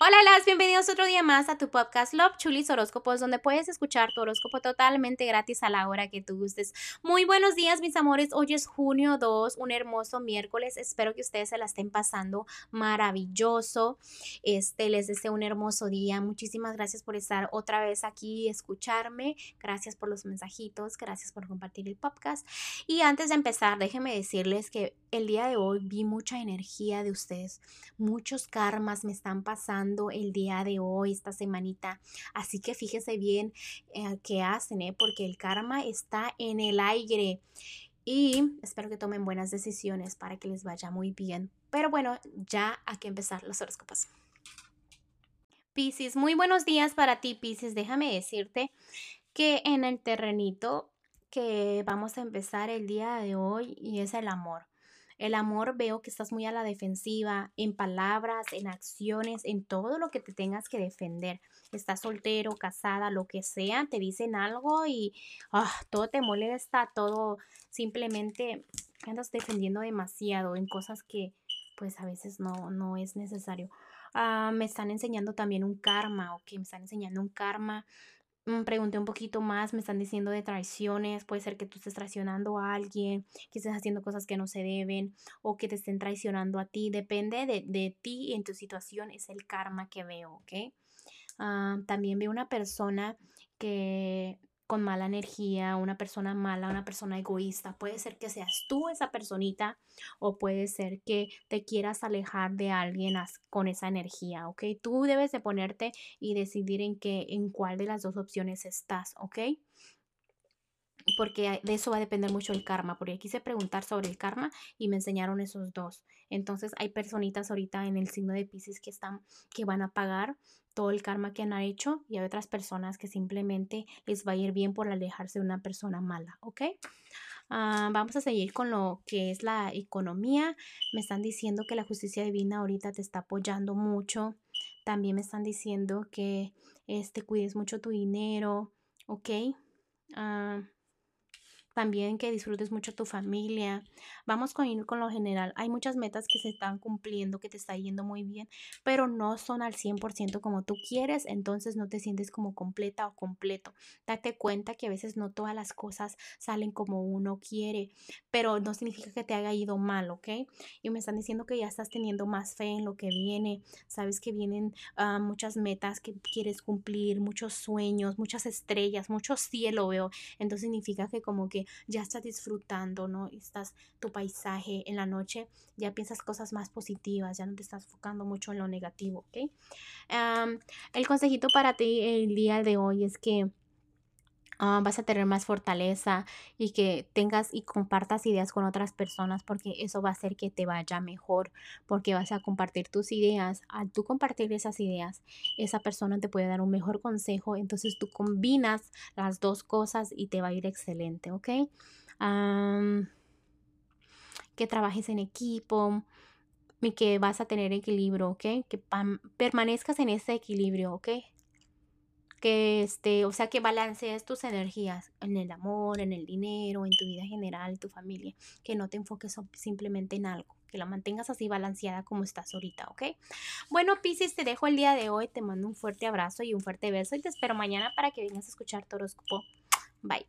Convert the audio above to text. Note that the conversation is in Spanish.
Hola, las bienvenidos otro día más a tu podcast Love Chulis Horóscopos, donde puedes escuchar tu horóscopo totalmente gratis a la hora que tú gustes. Muy buenos días, mis amores. Hoy es junio 2, un hermoso miércoles. Espero que ustedes se la estén pasando maravilloso. Este, les deseo un hermoso día. Muchísimas gracias por estar otra vez aquí y escucharme. Gracias por los mensajitos, gracias por compartir el podcast. Y antes de empezar, déjenme decirles que el día de hoy vi mucha energía de ustedes. Muchos karmas me están pasando el día de hoy, esta semanita. Así que fíjese bien eh, qué hacen, ¿eh? porque el karma está en el aire. Y espero que tomen buenas decisiones para que les vaya muy bien. Pero bueno, ya hay que empezar los horóscopos. Piscis, muy buenos días para ti, Piscis. Déjame decirte que en el terrenito que vamos a empezar el día de hoy y es el amor. El amor veo que estás muy a la defensiva, en palabras, en acciones, en todo lo que te tengas que defender. Estás soltero, casada, lo que sea, te dicen algo y ah, todo te molesta, todo simplemente andas defendiendo demasiado en cosas que pues a veces no, no es necesario. Ah, me están enseñando también un karma, ok, me están enseñando un karma pregunté un poquito más, me están diciendo de traiciones, puede ser que tú estés traicionando a alguien, que estés haciendo cosas que no se deben o que te estén traicionando a ti, depende de, de ti y en tu situación, es el karma que veo, ¿ok? Ah, también veo una persona que con mala energía, una persona mala, una persona egoísta. Puede ser que seas tú esa personita o puede ser que te quieras alejar de alguien con esa energía, ¿ok? Tú debes de ponerte y decidir en qué, en cuál de las dos opciones estás, ¿ok? Porque de eso va a depender mucho el karma, porque quise preguntar sobre el karma y me enseñaron esos dos. Entonces hay personitas ahorita en el signo de Pisces que están, que van a pagar todo el karma que han hecho y hay otras personas que simplemente les va a ir bien por alejarse de una persona mala, ¿ok? Ah, vamos a seguir con lo que es la economía. Me están diciendo que la justicia divina ahorita te está apoyando mucho. También me están diciendo que este, cuides mucho tu dinero, ¿ok? Uh, también que disfrutes mucho tu familia. Vamos con ir con lo general. Hay muchas metas que se están cumpliendo, que te está yendo muy bien, pero no son al 100% como tú quieres, entonces no te sientes como completa o completo. Date cuenta que a veces no todas las cosas salen como uno quiere, pero no significa que te haya ido mal, ¿ok? Y me están diciendo que ya estás teniendo más fe en lo que viene, sabes que vienen ah, muchas metas que quieres cumplir, muchos sueños, muchas estrellas, mucho cielo veo, entonces significa que como que ya estás disfrutando, ¿no? Estás tu paisaje en la noche, ya piensas cosas más positivas, ya no te estás enfocando mucho en lo negativo, ¿ok? el consejito para ti el día de hoy es que Ah, vas a tener más fortaleza y que tengas y compartas ideas con otras personas porque eso va a hacer que te vaya mejor porque vas a compartir tus ideas. Al tú compartir esas ideas, esa persona te puede dar un mejor consejo. Entonces tú combinas las dos cosas y te va a ir excelente, ¿ok? que trabajes en equipo y que vas a tener equilibrio, ¿ok? Que permanezcas en ese equilibrio, ¿ok? Que este, o sea, que balancees tus energías en el amor, en el dinero, en tu vida general, en tu familia, que no te enfoques simplemente en algo, que la mantengas así balanceada como estás ahorita, ¿ok? Bueno, Pisces, te dejo el día de hoy, te mando un fuerte abrazo y un fuerte beso y te espero mañana para que vengas a escuchar tu horóscopo. Bye.